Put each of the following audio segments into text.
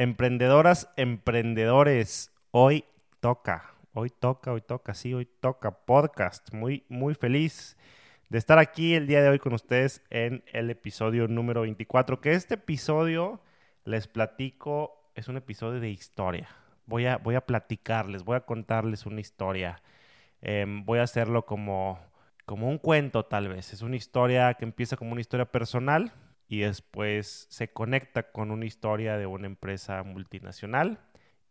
Emprendedoras, emprendedores, hoy toca, hoy toca, hoy toca, sí, hoy toca podcast. Muy, muy feliz de estar aquí el día de hoy con ustedes en el episodio número 24, que este episodio, les platico, es un episodio de historia. Voy a, voy a platicarles, voy a contarles una historia. Em, voy a hacerlo como, como un cuento tal vez. Es una historia que empieza como una historia personal, y después se conecta con una historia de una empresa multinacional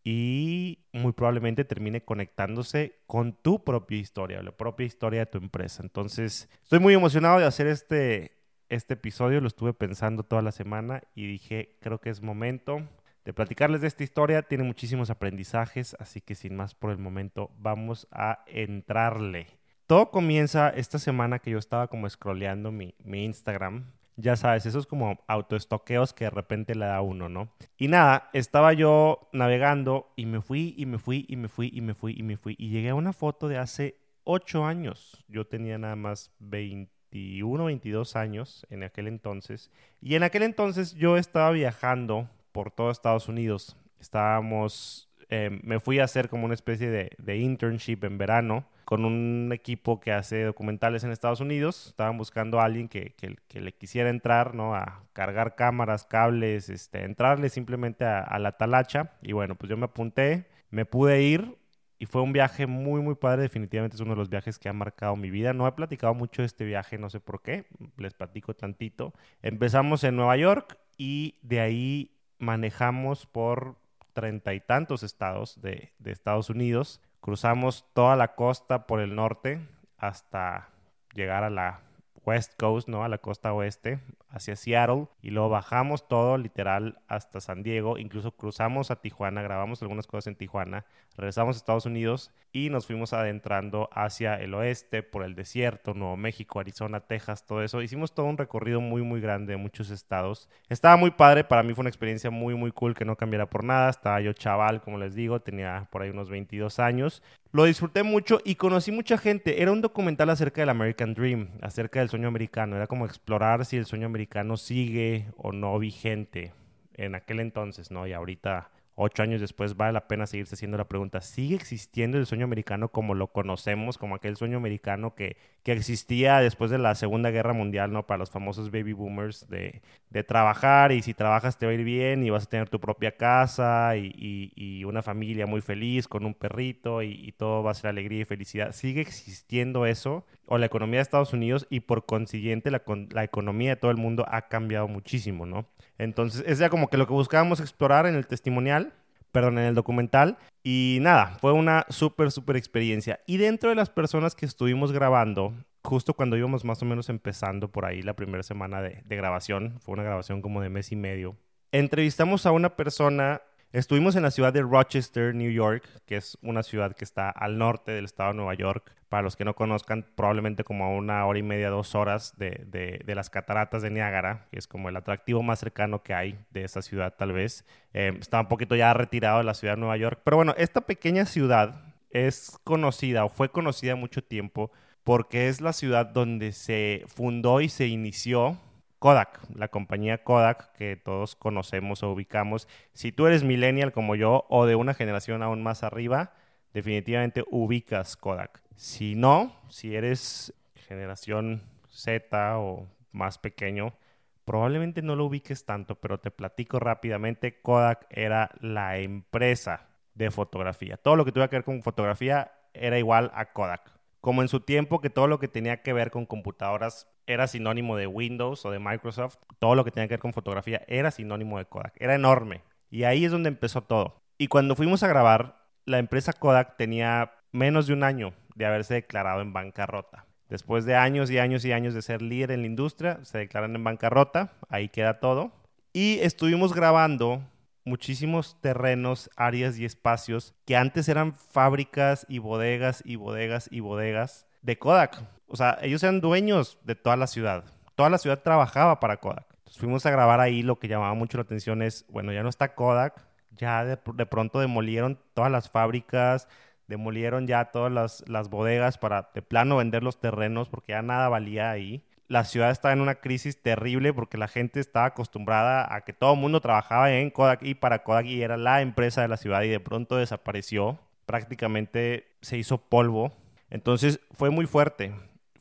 y muy probablemente termine conectándose con tu propia historia, la propia historia de tu empresa. Entonces, estoy muy emocionado de hacer este, este episodio, lo estuve pensando toda la semana y dije, creo que es momento de platicarles de esta historia, tiene muchísimos aprendizajes, así que sin más por el momento, vamos a entrarle. Todo comienza esta semana que yo estaba como scrolleando mi, mi Instagram ya sabes, esos como autoestoqueos que de repente le da uno, ¿no? Y nada, estaba yo navegando y me fui y me fui y me fui y me fui y me fui y llegué a una foto de hace ocho años. Yo tenía nada más 21, 22 años en aquel entonces. Y en aquel entonces yo estaba viajando por todo Estados Unidos. Estábamos, eh, me fui a hacer como una especie de internship en verano con un equipo que hace documentales en Estados Unidos. Estaban buscando a alguien que, que, le quisiera entrar, ¿no? A cargar cámaras, cables, este, entrarle simplemente a, la talacha. Y bueno, pues yo me apunté, me pude ir y fue un viaje muy, muy padre. Definitivamente es uno de los viajes que ha marcado mi vida. No he platicado mucho de este viaje, no sé por qué. Les platico tantito. Empezamos en Nueva York y de ahí manejamos por treinta y tantos estados de, de Estados Unidos Cruzamos toda la costa por el norte hasta llegar a la West Coast, ¿no? A la costa oeste, hacia Seattle. Y luego bajamos todo, literal, hasta San Diego. Incluso cruzamos a Tijuana, grabamos algunas cosas en Tijuana. Regresamos a Estados Unidos y nos fuimos adentrando hacia el oeste, por el desierto, Nuevo México, Arizona, Texas, todo eso. Hicimos todo un recorrido muy, muy grande de muchos estados. Estaba muy padre, para mí fue una experiencia muy, muy cool que no cambiara por nada. Estaba yo chaval, como les digo, tenía por ahí unos 22 años. Lo disfruté mucho y conocí mucha gente. Era un documental acerca del American Dream, acerca del sueño americano. Era como explorar si el sueño americano sigue o no vigente en aquel entonces, ¿no? Y ahorita ocho años después vale la pena seguirse haciendo la pregunta, ¿sigue existiendo el sueño americano como lo conocemos, como aquel sueño americano que, que existía después de la Segunda Guerra Mundial, ¿no? Para los famosos baby boomers de, de trabajar y si trabajas te va a ir bien y vas a tener tu propia casa y, y, una familia muy feliz con un perrito y, todo va a ser alegría y felicidad. ¿Sigue existiendo eso? O la economía de Estados Unidos y por consiguiente la, la economía de todo el mundo ha cambiado muchísimo, ¿no? Entonces, es ya como que lo que buscábamos explorar en el testimonial, perdón, en el documental. Y nada, fue una súper, súper experiencia. Y dentro de las personas que estuvimos grabando, justo cuando íbamos más o menos empezando por ahí la primera semana de, de grabación, fue una grabación como de mes y medio, entrevistamos a una persona Estuvimos en la ciudad de Rochester, New York, que es una ciudad que está al norte del estado de Nueva York. Para los que no conozcan, probablemente como a una hora y media, dos horas de, de, las cataratas de Niágara, que es como el atractivo más cercano que hay de esa ciudad tal vez. Eh, está un poquito ya retirado de la ciudad de Nueva York. Pero bueno, esta pequeña ciudad es conocida o fue conocida mucho tiempo porque es la ciudad donde se fundó y se inició Kodak, la compañía Kodak que todos conocemos o ubicamos. Si tú eres millennial como yo o de una generación aún más arriba, definitivamente ubicas Kodak. Si no, si eres generación Z o más pequeño, probablemente no lo ubiques tanto, pero te platico rápidamente, Kodak era la empresa de fotografía. Todo lo que tuviera que ver con fotografía era igual a Kodak. Como en su tiempo que todo lo que tenía que ver con computadoras era sinónimo de Windows o de Microsoft, todo lo que tenía que ver con fotografía era sinónimo de Kodak. Era enorme. Y ahí es donde empezó todo. Y cuando fuimos a grabar, la empresa Kodak tenía menos de un año de haberse declarado en bancarrota. Después de años y años y años de ser líder en la industria, se declaran en bancarrota, ahí queda todo. Y estuvimos grabando muchísimos terrenos, áreas y espacios que antes eran fábricas y bodegas y bodegas y bodegas de Kodak o sea, ellos eran dueños de toda la ciudad. Toda la ciudad trabajaba para Kodak. Entonces fuimos a grabar ahí. Lo que llamaba mucho la atención es, bueno, ya no está Kodak. Ya de, pronto demolieron todas las fábricas, demolieron ya todas las, las, bodegas para de plano vender los terrenos porque ya nada valía ahí. la ciudad estaba en una crisis terrible porque la gente estaba acostumbrada a que todo el mundo trabajaba en Kodak y para Kodak y era la empresa de la ciudad y de pronto desapareció. Prácticamente se hizo polvo. Entonces fue muy fuerte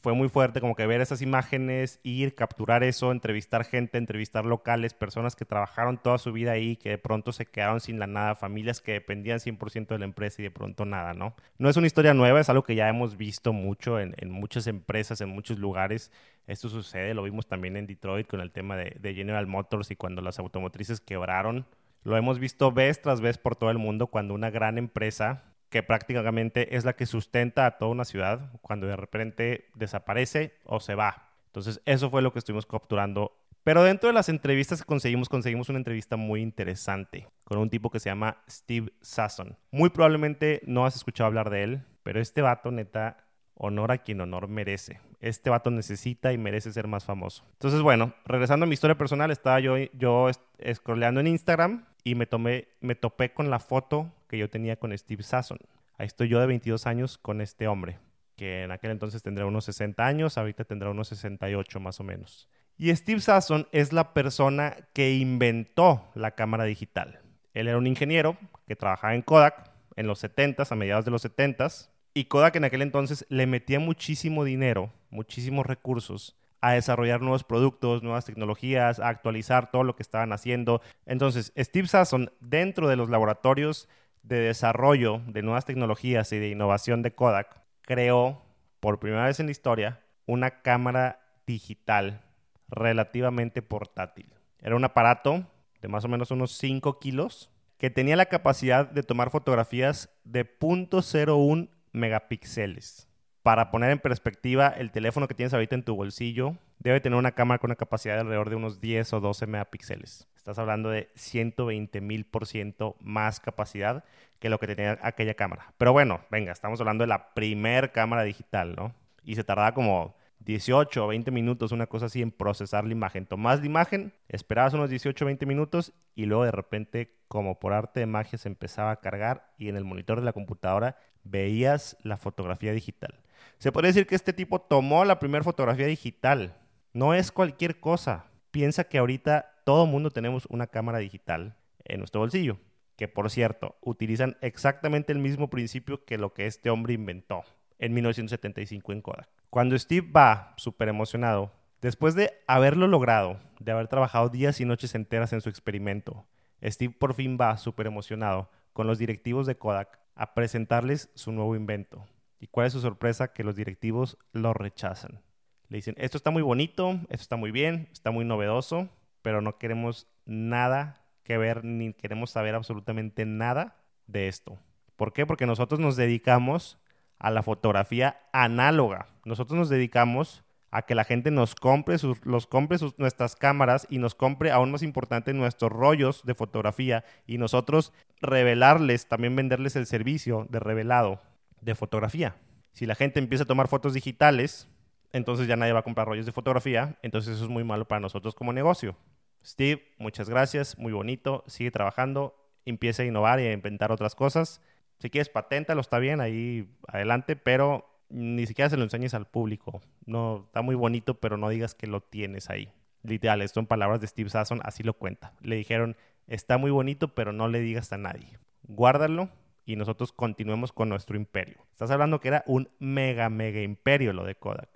fue muy fuerte como que ver esas imágenes, ir, capturar eso, entrevistar gente, entrevistar locales, personas que trabajaron toda su vida ahí, que de pronto se quedaron sin la nada, familias que dependían 100% de la empresa y de pronto nada, ¿no? No es una historia nueva, es algo que ya hemos visto mucho en, muchas empresas, en muchos lugares. Esto sucede, lo vimos también en Detroit con el tema de, de General Motors y cuando las automotrices quebraron. Lo hemos visto vez tras vez por todo el mundo cuando una gran empresa que prácticamente es la que sustenta a toda una ciudad cuando de repente desaparece o se va. Entonces, eso fue lo que estuvimos capturando. Pero dentro de las entrevistas que conseguimos, conseguimos una entrevista muy interesante con un tipo que se llama Steve Sasson. Muy probablemente no has escuchado hablar de él, pero este vato, neta, honor a quien honor merece. Este vato necesita y merece ser más famoso. Entonces, bueno, regresando a mi historia personal, estaba yo, yo scrolleando en Instagram y me, tomé, me topé con la foto que yo tenía con Steve Sasson. Ahí estoy yo de 22 años con este hombre, que en aquel entonces tendría unos 60 años, ahorita tendrá unos 68 más o menos. Y Steve Sasson es la persona que inventó la cámara digital. Él era un ingeniero que trabajaba en Kodak en los 70s, a mediados de los 70s, y Kodak en aquel entonces le metía muchísimo dinero, muchísimos recursos a desarrollar nuevos productos, nuevas tecnologías, a actualizar todo lo que estaban haciendo. Entonces, Steve Sasson, dentro de los laboratorios de desarrollo de nuevas tecnologías y de innovación de Kodak, creó por primera vez en la historia una cámara digital relativamente portátil. Era un aparato de más o menos unos 5 kilos que tenía la capacidad de tomar fotografías de 0.01 megapíxeles. Para poner en perspectiva, el teléfono que tienes ahorita en tu bolsillo debe tener una cámara con una capacidad de alrededor de unos 10 o 12 megapíxeles. Estás hablando de 120 mil por ciento más capacidad que lo que tenía aquella cámara. Pero bueno, venga, estamos hablando de la primer cámara digital, ¿no? Y se tardaba como 18 o 20 minutos, una cosa así, en procesar la imagen. Tomás la imagen, esperabas unos 18 o 20 minutos y luego de repente, como por arte de magia, se empezaba a cargar y en el monitor de la computadora veías la fotografía digital. Se puede decir que este tipo tomó la primera fotografía digital. No es cualquier cosa. Piensa que ahorita todo mundo tenemos una cámara digital en nuestro bolsillo, que por cierto, utilizan exactamente el mismo principio que lo que este hombre inventó en 1975 en Kodak. Cuando Steve va súper emocionado, después de haberlo logrado, de haber trabajado días y noches enteras en su experimento, Steve por fin va súper emocionado con los directivos de Kodak a presentarles su nuevo invento. ¿Y cuál es su sorpresa? Que los directivos lo rechazan. Le dicen, esto está muy bonito, esto está muy bien, está muy novedoso, pero no queremos nada que ver ni queremos saber absolutamente nada de esto. ¿Por qué? Porque nosotros nos dedicamos a la fotografía análoga. Nosotros nos dedicamos a que la gente nos compre, sus, los compre sus, nuestras cámaras y nos compre, aún más importante, nuestros rollos de fotografía y nosotros revelarles, también venderles el servicio de revelado de fotografía. Si la gente empieza a tomar fotos digitales, entonces ya nadie va a comprar rollos de fotografía, entonces eso es muy malo para nosotros como negocio. Steve, muchas gracias, muy bonito, sigue trabajando, empieza a innovar y a inventar otras cosas. Si quieres paténtalo, está bien, ahí adelante, pero ni siquiera se lo enseñes al público. No, está muy bonito, pero no digas que lo tienes ahí. Literal, esto en palabras de Steve Sasson, así lo cuenta. Le dijeron, está muy bonito, pero no le digas a nadie. Guárdalo y nosotros continuemos con nuestro imperio. Estás hablando que era un mega, mega imperio lo de Kodak.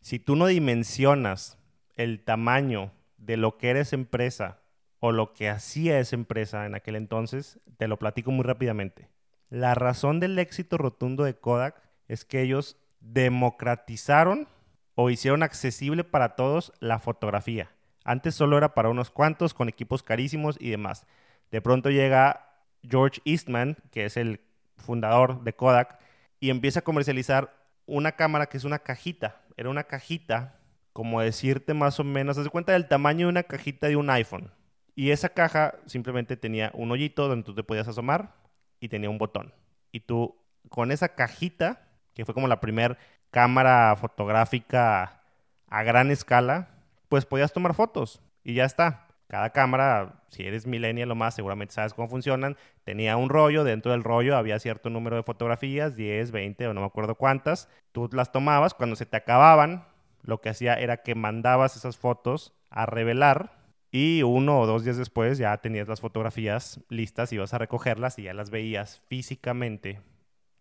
Si tú no dimensionas el tamaño de lo que eres empresa o lo que hacía esa empresa en aquel entonces, te lo platico muy rápidamente. La razón del éxito rotundo de Kodak es que ellos democratizaron o hicieron accesible para todos la fotografía. Antes solo era para unos cuantos con equipos carísimos y demás. De pronto llega George Eastman, que es el fundador de Kodak, y empieza a comercializar una cámara que es una cajita. Era una cajita, como decirte más o menos, haz cuenta del tamaño de una cajita de un iPhone. Y esa caja simplemente tenía un hoyito donde tú te podías asomar y tenía un botón. Y tú, con esa cajita, que fue como la primera cámara fotográfica a gran escala, pues podías tomar fotos y ya está. Cada cámara, si eres millennial o más, seguramente sabes cómo funcionan. Tenía un rollo, dentro del rollo había cierto número de fotografías, 10, 20 o no me acuerdo cuántas. Tú las tomabas, cuando se te acababan lo que hacía era que mandabas esas fotos a revelar y uno o dos días después ya tenías las fotografías listas, ibas a recogerlas y ya las veías físicamente,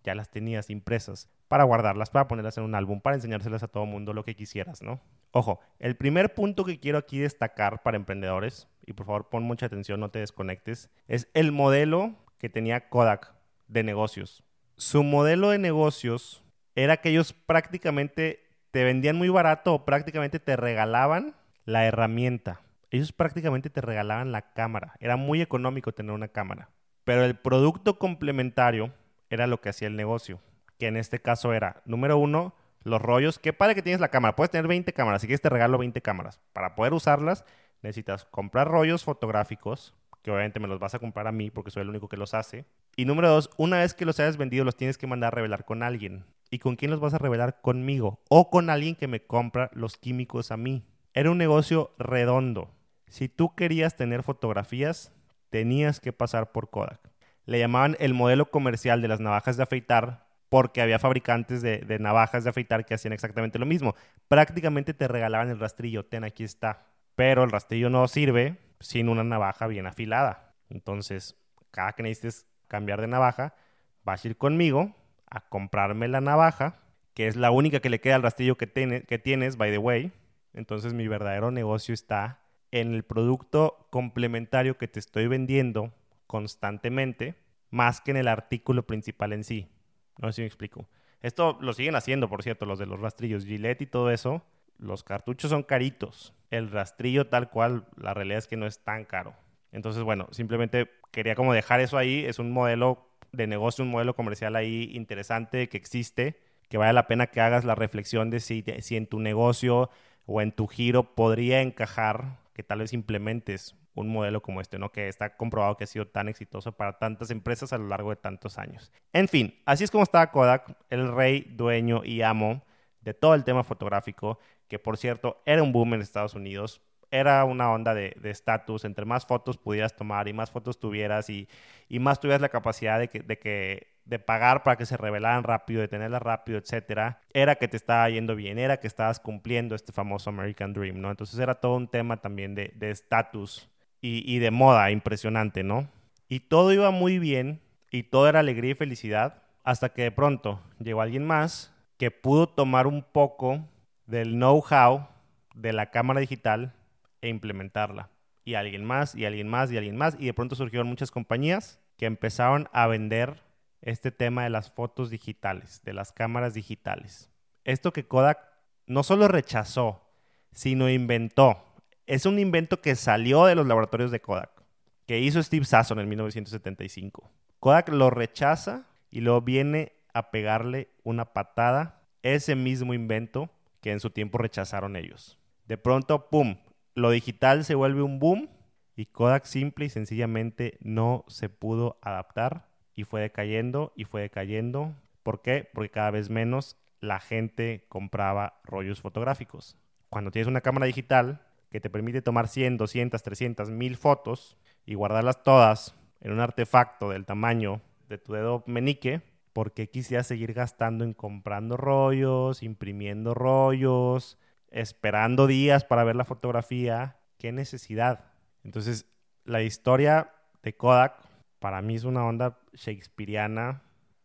ya las tenías impresas para guardarlas, para ponerlas en un álbum, para enseñárselas a todo mundo lo que quisieras, ¿no? Ojo, el primer punto que quiero aquí destacar para emprendedores, y por favor pon mucha atención, no te desconectes, es el modelo que tenía Kodak de negocios. Su modelo de negocios era que ellos prácticamente te vendían muy barato o prácticamente te regalaban la herramienta. Ellos prácticamente te regalaban la cámara. Era muy económico tener una cámara. Pero el producto complementario era lo que hacía el negocio. Que en este caso era, número uno, los rollos. Qué padre que tienes la cámara. Puedes tener 20 cámaras. Si quieres te regalo 20 cámaras. Para poder usarlas necesitas comprar rollos fotográficos que obviamente me los vas a comprar a mí porque soy el único que los hace. Y número dos, una vez que los hayas vendido, los tienes que mandar a revelar con alguien. ¿Y con quién los vas a revelar? Conmigo. O con alguien que me compra los químicos a mí. Era un negocio redondo. Si tú querías tener fotografías, tenías que pasar por Kodak. Le llamaban el modelo comercial de las navajas de afeitar porque había fabricantes de, navajas de afeitar que hacían exactamente lo mismo. Prácticamente te regalaban el rastrillo, ten, aquí está. Pero el rastrillo no sirve sin una navaja bien afilada. Entonces, cada que necesites cambiar de navaja, vas a ir conmigo a comprarme la navaja, que es la única que le queda al rastrillo que, que tienes, by the way. Entonces, mi verdadero negocio está en el producto complementario que te estoy vendiendo constantemente, más que en el artículo principal en sí. No sé si me explico. Esto lo siguen haciendo, por cierto, los de los rastrillos Gillette y todo eso. Los cartuchos son caritos el rastrillo tal cual, la realidad es que no es tan caro. Entonces, bueno, simplemente quería como dejar eso ahí. Es un modelo de negocio, un modelo comercial ahí interesante que existe, que vale la pena que hagas la reflexión de si, si en tu negocio o en tu giro podría encajar que tal vez implementes un modelo como este, ¿no? Que está comprobado que ha sido tan exitoso para tantas empresas a lo largo de tantos años. En fin, así es como estaba Kodak, el rey, dueño y amo de todo el tema fotográfico que por cierto era un boom en Estados Unidos. Era una onda de estatus, entre más fotos pudieras tomar y más fotos tuvieras y, y más tuvieras la capacidad de que, de que de pagar para que se revelaran rápido, de tenerlas rápido, etcétera, era que te estaba yendo bien, era que estabas cumpliendo este famoso American Dream, ¿no? Entonces era todo un tema también de estatus y, de moda impresionante, ¿no? Y todo iba muy bien y todo era alegría y felicidad hasta que de pronto llegó alguien más que pudo tomar un poco del know-how de la cámara digital e implementarla. Y alguien más, y alguien más, y alguien más. Y de pronto surgieron muchas compañías que empezaron a vender este tema de las fotos digitales, de las cámaras digitales. Esto que Kodak no solo rechazó, sino inventó. Es un invento que salió de los laboratorios de Kodak, que hizo Steve Sasson en 1975. Kodak lo rechaza y luego viene a pegarle una patada ese mismo invento que en su tiempo rechazaron ellos. De pronto, ¡pum!, lo digital se vuelve un boom y Kodak simple y sencillamente no se pudo adaptar y fue decayendo y fue decayendo. ¿Por qué? Porque cada vez menos la gente compraba rollos fotográficos. Cuando tienes una cámara digital que te permite tomar 100, 200, 300, 1000 fotos y guardarlas todas en un artefacto del tamaño de tu dedo menique, ¿por qué quisiera seguir gastando en comprando rollos, imprimiendo rollos, esperando días para ver la fotografía? ¿Qué necesidad? Entonces, la historia de Kodak para mí es una onda shakespeariana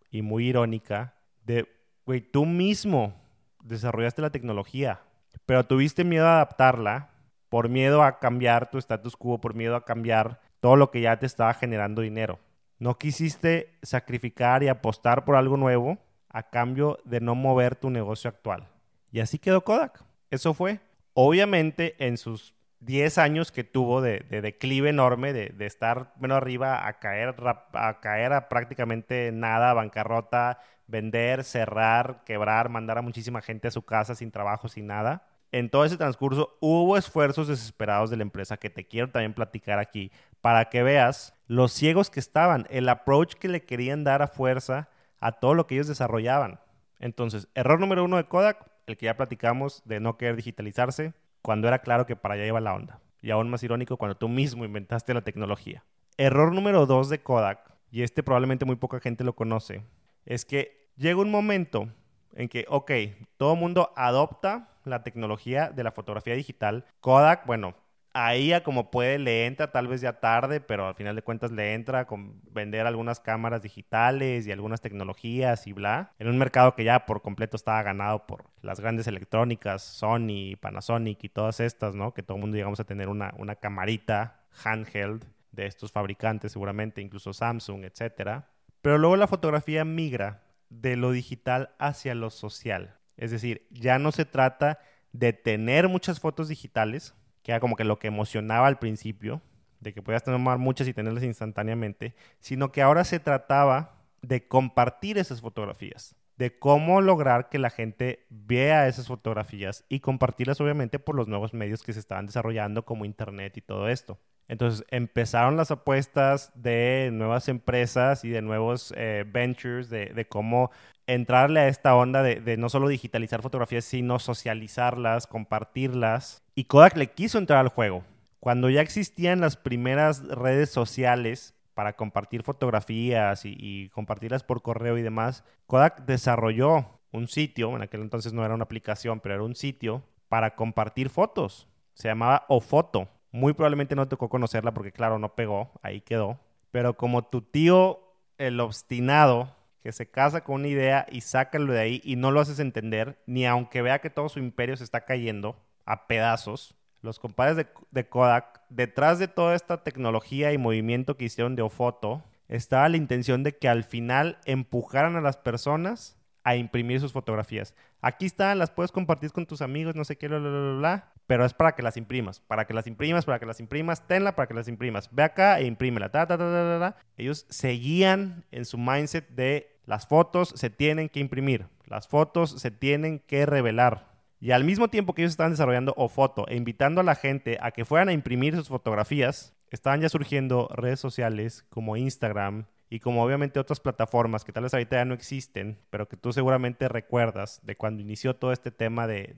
y muy irónica de, güey, tú mismo desarrollaste la tecnología, pero tuviste miedo a adaptarla por miedo a cambiar tu status quo, por miedo a cambiar todo lo que ya te estaba generando dinero. No quisiste sacrificar y apostar por algo nuevo a cambio de no mover tu negocio actual. Y así quedó Kodak. Eso fue. Obviamente en sus 10 años que tuvo de, declive enorme, de, estar menos arriba a caer, a caer a prácticamente nada, bancarrota, vender, cerrar, quebrar, mandar a muchísima gente a su casa sin trabajo, sin nada. En todo ese transcurso hubo esfuerzos desesperados de la empresa que te quiero también platicar aquí para que veas los ciegos que estaban, el approach que le querían dar a fuerza a todo lo que ellos desarrollaban. Entonces, error número uno de Kodak, el que ya platicamos de no querer digitalizarse, cuando era claro que para allá iba la onda. Y aún más irónico cuando tú mismo inventaste la tecnología. Error número dos de Kodak, y este probablemente muy poca gente lo conoce, es que llega un momento en que, ok, todo mundo adopta la tecnología de la fotografía digital, Kodak, bueno, ahí ya como puede le entra, tal vez ya tarde, pero al final de cuentas le entra con vender algunas cámaras digitales y algunas tecnologías y bla, en un mercado que ya por completo estaba ganado por las grandes electrónicas, Sony, Panasonic y todas estas, ¿no? Que todo el mundo llegamos a tener una, una camarita handheld de estos fabricantes seguramente, incluso Samsung, etcétera. Pero luego la fotografía migra de lo digital hacia lo social. Es decir, ya no se trata de tener muchas fotos digitales, que era como que lo que emocionaba al principio, de que podías tomar muchas y tenerlas instantáneamente, sino que ahora se trataba de compartir esas fotografías, de cómo lograr que la gente vea esas fotografías y compartirlas obviamente por los nuevos medios que se estaban desarrollando como Internet y todo esto. Entonces empezaron las apuestas de nuevas empresas y de nuevos eh, ventures, de, cómo entrarle a esta onda de, no solo digitalizar fotografías, sino socializarlas, compartirlas. Y Kodak le quiso entrar al juego. Cuando ya existían las primeras redes sociales para compartir fotografías y, y compartirlas por correo y demás, Kodak desarrolló un sitio, en aquel entonces no era una aplicación, pero era un sitio para compartir fotos. Se llamaba Ofoto muy probablemente no tocó conocerla porque, claro, no pegó, ahí quedó. Pero como tu tío, el obstinado, que se casa con una idea y sácalo de ahí y no lo haces entender, ni aunque vea que todo su imperio se está cayendo a pedazos, los compadres de, Kodak, detrás de toda esta tecnología y movimiento que hicieron de Ofoto, estaba la intención de que al final empujaran a las personas a imprimir sus fotografías. Aquí están, las puedes compartir con tus amigos, no sé qué, bla, bla, bla, bla, pero es para que las imprimas, para que las imprimas, para que las imprimas, tenla para que las imprimas. Ve acá e imprímela. Ta, ta, ta, ta, ta. Ellos seguían en su mindset de las fotos se tienen que imprimir, las fotos se tienen que revelar. Y al mismo tiempo que ellos estaban desarrollando o foto e invitando a la gente a que fueran a imprimir sus fotografías, estaban ya surgiendo redes sociales como Instagram, y como obviamente otras plataformas que tal vez ahorita ya no existen, pero que tú seguramente recuerdas de cuando inició todo este tema de,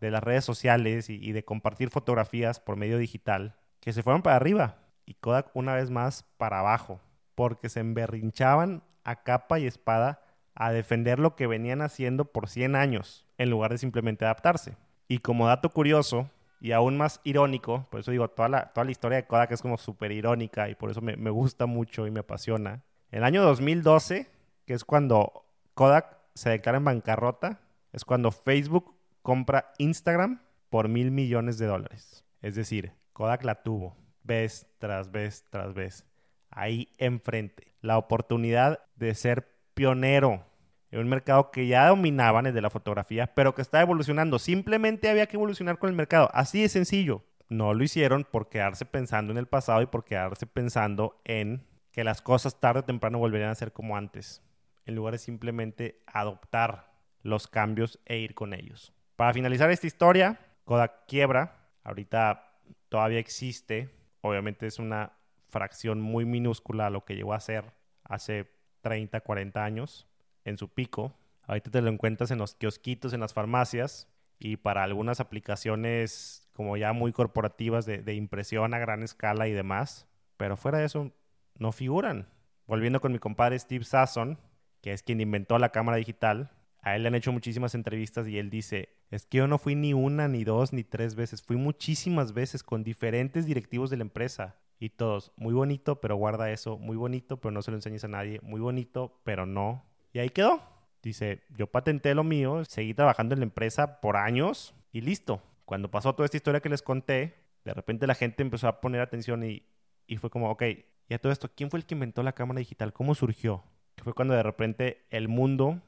de, las redes sociales y, y, de compartir fotografías por medio digital, que se fueron para arriba y Kodak una vez más para abajo, porque se emberrinchaban a capa y espada a defender lo que venían haciendo por 100 años, en lugar de simplemente adaptarse. Y como dato curioso, y aún más irónico, por eso digo, toda la, toda la historia de Kodak es como súper irónica y por eso me, me, gusta mucho y me apasiona. El año 2012, que es cuando Kodak se declara en bancarrota, es cuando Facebook compra Instagram por mil millones de dólares. Es decir, Kodak la tuvo vez tras vez tras vez. Ahí enfrente. La oportunidad de ser pionero un mercado que ya dominaban el de la fotografía, pero que está evolucionando. Simplemente había que evolucionar con el mercado. Así de sencillo. No lo hicieron por quedarse pensando en el pasado y por quedarse pensando en que las cosas tarde o temprano volverían a ser como antes, en lugar de simplemente adoptar los cambios e ir con ellos. Para finalizar esta historia, Kodak quiebra. Ahorita todavía existe. Obviamente es una fracción muy minúscula a lo que llegó a ser hace 30, 40 años en su pico. Ahorita te lo encuentras en los kiosquitos, en las farmacias y para algunas aplicaciones como ya muy corporativas de, impresión a gran escala y demás. Pero fuera de eso, no figuran. Volviendo con mi compadre Steve Sasson, que es quien inventó la cámara digital, a él le han hecho muchísimas entrevistas y él dice, es que yo no fui ni una, ni dos, ni tres veces, fui muchísimas veces con diferentes directivos de la empresa. Y todos, muy bonito, pero guarda eso, muy bonito, pero no se lo enseñes a nadie, muy bonito, pero no y ahí quedó. Dice, yo patenté lo mío, seguí trabajando en la empresa por años y listo. Cuando pasó toda esta historia que les conté, de repente la gente empezó a poner atención y, y fue como, ok, ya todo esto, ¿quién fue el que inventó la cámara digital? ¿Cómo surgió? Que fue cuando de repente el mundo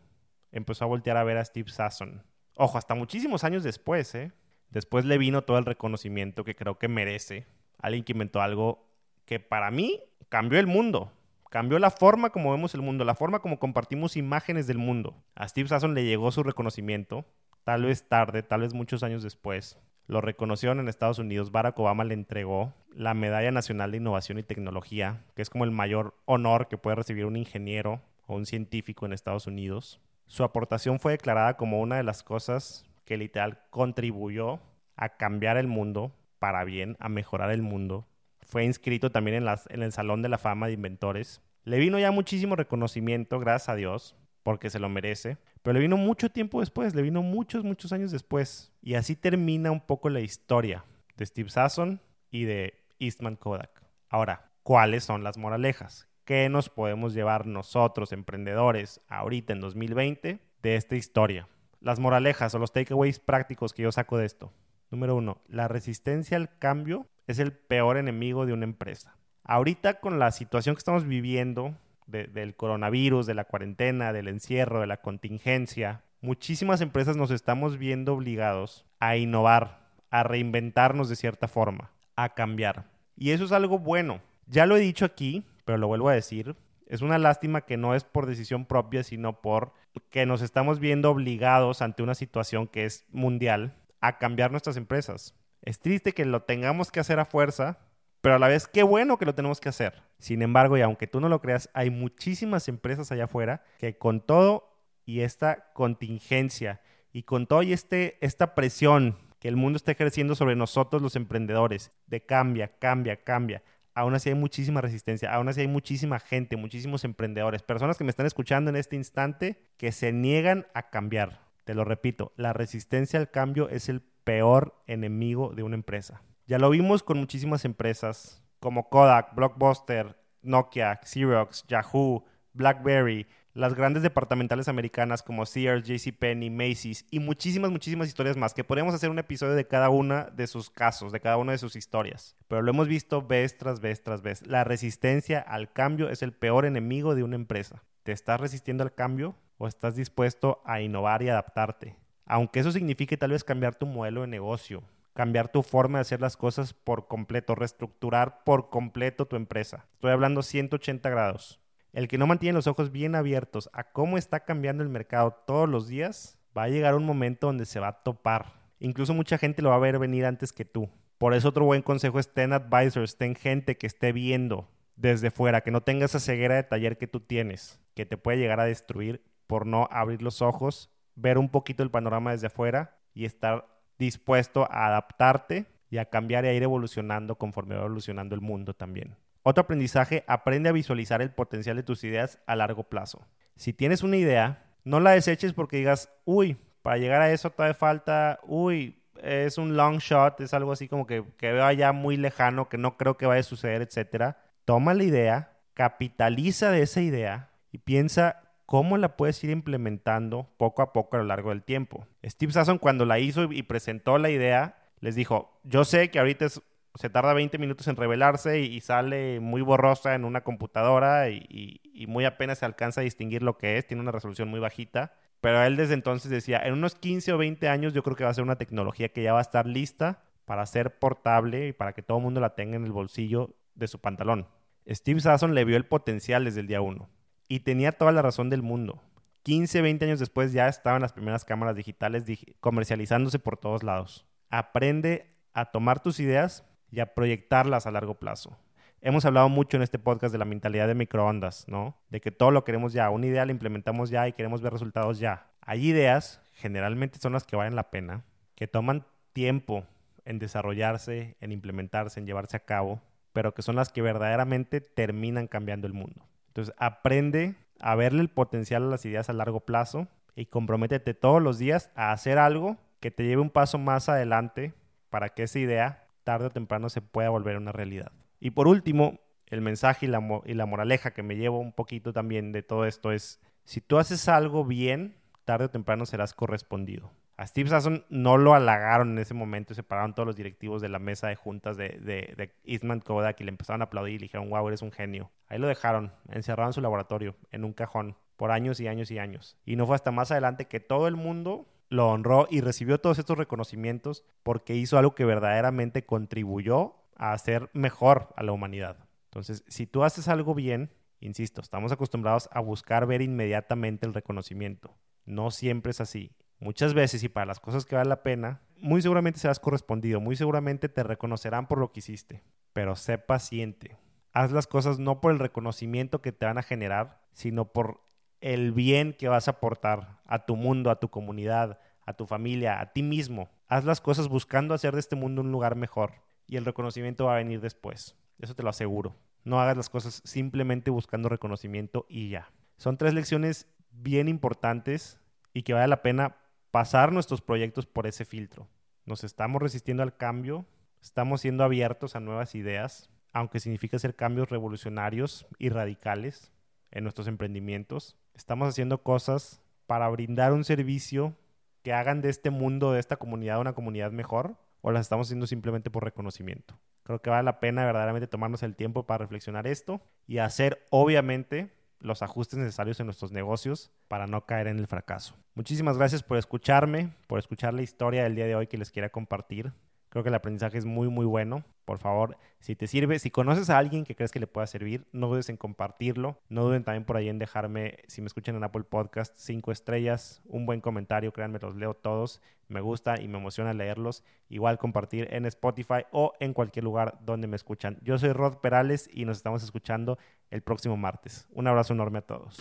empezó a voltear a ver a Steve Sasson. Ojo, hasta muchísimos años después, ¿eh? Después le vino todo el reconocimiento que creo que merece. Alguien que inventó algo que para mí cambió el mundo. Cambió la forma como vemos el mundo, la forma como compartimos imágenes del mundo. A Steve Sasson le llegó su reconocimiento, tal vez tarde, tal vez muchos años después. Lo reconocieron en Estados Unidos. Barack Obama le entregó la Medalla Nacional de Innovación y Tecnología, que es como el mayor honor que puede recibir un ingeniero o un científico en Estados Unidos. Su aportación fue declarada como una de las cosas que literal contribuyó a cambiar el mundo para bien, a mejorar el mundo fue inscrito también en, las, el Salón de la Fama de Inventores. Le vino ya muchísimo reconocimiento, gracias a Dios, porque se lo merece, pero le vino mucho tiempo después, le vino muchos, muchos años después. Y así termina un poco la historia de Steve Sasson y de Eastman Kodak. Ahora, ¿cuáles son las moralejas? ¿Qué nos podemos llevar nosotros, emprendedores, ahorita en 2020 de esta historia? Las moralejas o los takeaways prácticos que yo saco de esto. Número uno, la resistencia al cambio es el peor enemigo de una empresa. Ahorita con la situación que estamos viviendo del coronavirus, de la cuarentena, del encierro, de la contingencia, muchísimas empresas nos estamos viendo obligados a innovar, a reinventarnos de cierta forma, a cambiar. Y eso es algo bueno. Ya lo he dicho aquí, pero lo vuelvo a decir. Es una lástima que no es por decisión propia, sino por que nos estamos viendo obligados ante una situación que es mundial a cambiar nuestras empresas. Es triste que lo tengamos que hacer a fuerza, pero a la vez qué bueno que lo tenemos que hacer. Sin embargo, y aunque tú no lo creas, hay muchísimas empresas allá afuera que con todo y esta contingencia y con todo y este, esta presión que el mundo está ejerciendo sobre nosotros los emprendedores, de cambia, cambia, cambia, aún así hay muchísima resistencia, aún así hay muchísima gente, muchísimos emprendedores, personas que me están escuchando en este instante que se niegan a cambiar. Te lo repito, la resistencia al cambio es el peor enemigo de una empresa. Ya lo vimos con muchísimas empresas como Kodak, Blockbuster, Nokia, Xerox, Yahoo, BlackBerry, las grandes departamentales americanas como Sears, JCPenney, Macy's y muchísimas, muchísimas historias más, que podríamos hacer un episodio de cada una de sus casos, de cada una de sus historias. Pero lo hemos visto vez tras vez tras vez. La resistencia al cambio es el peor enemigo de una empresa. ¿Te estás resistiendo al cambio o estás dispuesto a innovar y adaptarte? Aunque eso signifique tal vez cambiar tu modelo de negocio, cambiar tu forma de hacer las cosas por completo, reestructurar por completo tu empresa. Estoy hablando 180 grados. El que no mantiene los ojos bien abiertos a cómo está cambiando el mercado todos los días, va a llegar un momento donde se va a topar. Incluso mucha gente lo va a ver venir antes que tú. Por eso otro buen consejo es ten advisors, ten gente que esté viendo desde fuera, que no tenga esa ceguera de taller que tú tienes, que te puede llegar a destruir por no abrir los ojos, ver un poquito el panorama desde afuera y estar dispuesto a adaptarte y a cambiar y a ir evolucionando conforme va evolucionando el mundo también. Otro aprendizaje, aprende a visualizar el potencial de tus ideas a largo plazo. Si tienes una idea, no la deseches porque digas, uy, para llegar a eso todavía falta, uy, es un long shot, es algo así como que, que veo allá muy lejano, que no creo que vaya a suceder, etc. Toma la idea, capitaliza de esa idea y piensa cómo la puedes ir implementando poco a poco a lo largo del tiempo. Steve Sasson cuando la hizo y presentó la idea, les dijo, yo sé que ahorita se tarda 20 minutos en revelarse y, sale muy borrosa en una computadora y, y, muy apenas se alcanza a distinguir lo que es, tiene una resolución muy bajita. Pero él desde entonces decía, en unos 15 o 20 años yo creo que va a ser una tecnología que ya va a estar lista para ser portable y para que todo el mundo la tenga en el bolsillo de su pantalón. Steve Sasson le vio el potencial desde el día uno. Y tenía toda la razón del mundo. 15, 20 años después ya estaban las primeras cámaras digitales comercializándose por todos lados. Aprende a tomar tus ideas y a proyectarlas a largo plazo. Hemos hablado mucho en este podcast de la mentalidad de microondas, ¿no? De que todo lo queremos ya, una idea la implementamos ya y queremos ver resultados ya. Hay ideas, generalmente son las que valen la pena, que toman tiempo en desarrollarse, en implementarse, en llevarse a cabo, pero que son las que verdaderamente terminan cambiando el mundo. Entonces, aprende a verle el potencial a las ideas a largo plazo y comprométete todos los días a hacer algo que te lleve un paso más adelante para que esa idea tarde o temprano se pueda volver una realidad. Y por último, el mensaje y la, y la moraleja que me llevo un poquito también de todo esto es, si tú haces algo bien, tarde o temprano serás correspondido. A Steve Sasson no lo halagaron en ese momento se pararon todos los directivos de la mesa de juntas de, de, Eastman Kodak y le empezaron a aplaudir y dijeron, wow, eres un genio. Ahí lo dejaron, encerrado en su laboratorio, en un cajón, por años y años y años. Y no fue hasta más adelante que todo el mundo lo honró y recibió todos estos reconocimientos porque hizo algo que verdaderamente contribuyó a hacer mejor a la humanidad. Entonces, si tú haces algo bien, insisto, estamos acostumbrados a buscar ver inmediatamente el reconocimiento. No siempre es así. Muchas veces y para las cosas que valen la pena, muy seguramente serás correspondido, muy seguramente te reconocerán por lo que hiciste, pero sé paciente. Haz las cosas no por el reconocimiento que te van a generar, sino por el bien que vas a aportar a tu mundo, a tu comunidad, a tu familia, a ti mismo. Haz las cosas buscando hacer de este mundo un lugar mejor y el reconocimiento va a venir después. Eso te lo aseguro. No hagas las cosas simplemente buscando reconocimiento y ya. Son tres lecciones bien importantes y que vale la pena pasar nuestros proyectos por ese filtro. Nos estamos resistiendo al cambio, estamos siendo abiertos a nuevas ideas, aunque significa hacer cambios revolucionarios y radicales en nuestros emprendimientos. Estamos haciendo cosas para brindar un servicio que hagan de este mundo, de esta comunidad, una comunidad mejor, o las estamos haciendo simplemente por reconocimiento. Creo que vale la pena verdaderamente tomarnos el tiempo para reflexionar esto y hacer, obviamente, los ajustes necesarios en nuestros negocios para no caer en el fracaso. Muchísimas gracias por escucharme, por escuchar la historia del día de hoy que les quiera compartir. Creo que el aprendizaje es muy, muy bueno. Por favor, si te sirve, si conoces a alguien que crees que le pueda servir, no dudes en compartirlo. No duden también por ahí en dejarme, si me escuchan en Apple Podcast, cinco estrellas, un buen comentario. Créanme, los leo todos. Me gusta y me emociona leerlos. Igual compartir en Spotify o en cualquier lugar donde me escuchan. Yo soy Rod Perales y nos estamos escuchando el próximo martes. Un abrazo enorme a todos.